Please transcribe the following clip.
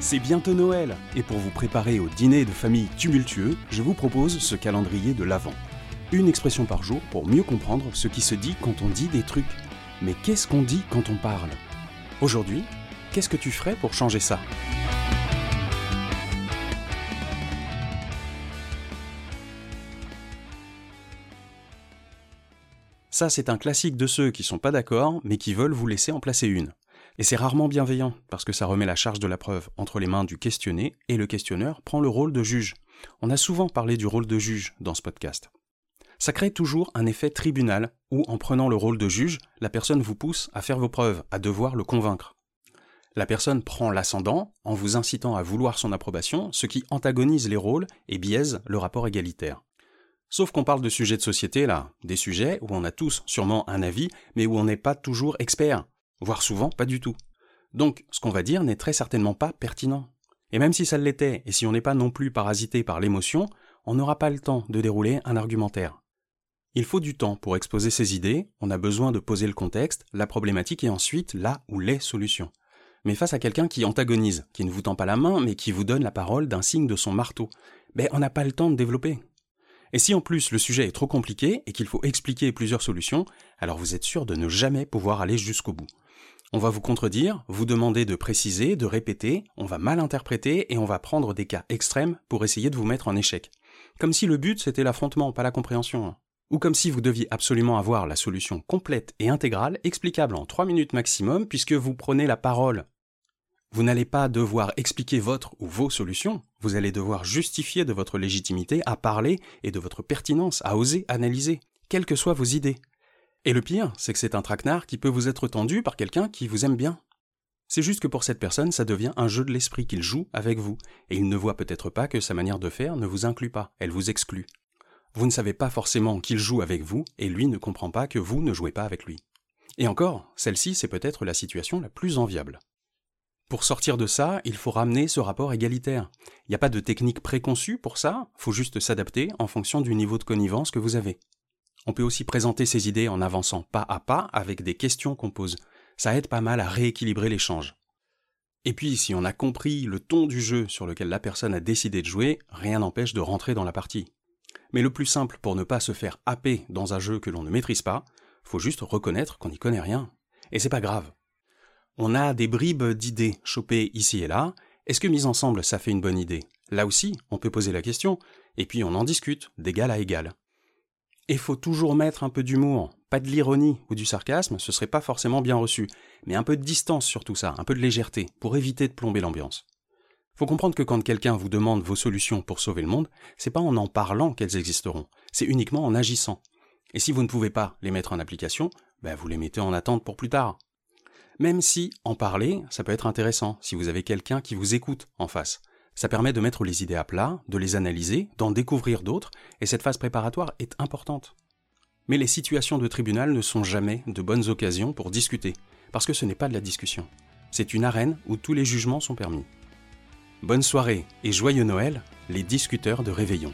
C'est bientôt Noël, et pour vous préparer au dîner de famille tumultueux, je vous propose ce calendrier de l'Avent. Une expression par jour pour mieux comprendre ce qui se dit quand on dit des trucs. Mais qu'est-ce qu'on dit quand on parle? Aujourd'hui, qu'est-ce que tu ferais pour changer ça? Ça, c'est un classique de ceux qui sont pas d'accord, mais qui veulent vous laisser en placer une. Et c'est rarement bienveillant, parce que ça remet la charge de la preuve entre les mains du questionné, et le questionneur prend le rôle de juge. On a souvent parlé du rôle de juge dans ce podcast. Ça crée toujours un effet tribunal, où en prenant le rôle de juge, la personne vous pousse à faire vos preuves, à devoir le convaincre. La personne prend l'ascendant en vous incitant à vouloir son approbation, ce qui antagonise les rôles et biaise le rapport égalitaire. Sauf qu'on parle de sujets de société là, des sujets où on a tous sûrement un avis, mais où on n'est pas toujours expert voire souvent pas du tout. Donc ce qu'on va dire n'est très certainement pas pertinent. Et même si ça l'était, et si on n'est pas non plus parasité par l'émotion, on n'aura pas le temps de dérouler un argumentaire. Il faut du temps pour exposer ses idées, on a besoin de poser le contexte, la problématique et ensuite là où les solutions. Mais face à quelqu'un qui antagonise, qui ne vous tend pas la main, mais qui vous donne la parole d'un signe de son marteau, ben on n'a pas le temps de développer. Et si en plus le sujet est trop compliqué et qu'il faut expliquer plusieurs solutions, alors vous êtes sûr de ne jamais pouvoir aller jusqu'au bout. On va vous contredire, vous demander de préciser, de répéter, on va mal interpréter et on va prendre des cas extrêmes pour essayer de vous mettre en échec. Comme si le but c'était l'affrontement, pas la compréhension. Ou comme si vous deviez absolument avoir la solution complète et intégrale, explicable en 3 minutes maximum, puisque vous prenez la parole. Vous n'allez pas devoir expliquer votre ou vos solutions, vous allez devoir justifier de votre légitimité à parler et de votre pertinence à oser analyser, quelles que soient vos idées. Et le pire, c'est que c'est un traquenard qui peut vous être tendu par quelqu'un qui vous aime bien. C'est juste que pour cette personne, ça devient un jeu de l'esprit qu'il joue avec vous, et il ne voit peut-être pas que sa manière de faire ne vous inclut pas, elle vous exclut. Vous ne savez pas forcément qu'il joue avec vous, et lui ne comprend pas que vous ne jouez pas avec lui. Et encore, celle-ci, c'est peut-être la situation la plus enviable. Pour sortir de ça, il faut ramener ce rapport égalitaire. Il n'y a pas de technique préconçue pour ça, faut juste s'adapter en fonction du niveau de connivence que vous avez. On peut aussi présenter ses idées en avançant pas à pas avec des questions qu'on pose. Ça aide pas mal à rééquilibrer l'échange. Et puis, si on a compris le ton du jeu sur lequel la personne a décidé de jouer, rien n'empêche de rentrer dans la partie. Mais le plus simple pour ne pas se faire happer dans un jeu que l'on ne maîtrise pas, faut juste reconnaître qu'on n'y connaît rien. Et c'est pas grave. On a des bribes d'idées chopées ici et là. Est-ce que mise ensemble, ça fait une bonne idée? Là aussi, on peut poser la question, et puis on en discute, d'égal à égal. Et faut toujours mettre un peu d'humour, pas de l'ironie ou du sarcasme, ce serait pas forcément bien reçu, mais un peu de distance sur tout ça, un peu de légèreté, pour éviter de plomber l'ambiance. Faut comprendre que quand quelqu'un vous demande vos solutions pour sauver le monde, c'est pas en en parlant qu'elles existeront, c'est uniquement en agissant. Et si vous ne pouvez pas les mettre en application, ben vous les mettez en attente pour plus tard. Même si en parler, ça peut être intéressant si vous avez quelqu'un qui vous écoute en face. Ça permet de mettre les idées à plat, de les analyser, d'en découvrir d'autres, et cette phase préparatoire est importante. Mais les situations de tribunal ne sont jamais de bonnes occasions pour discuter, parce que ce n'est pas de la discussion. C'est une arène où tous les jugements sont permis. Bonne soirée et joyeux Noël, les discuteurs de Réveillon.